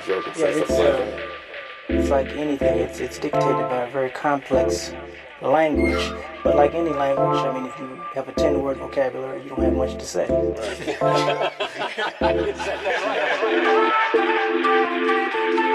observe it. Yeah, it's, uh, it's like anything. It's it's dictated by a very complex language. But like any language, I mean, if you have a 10 word vocabulary, you don't have much to say. Right.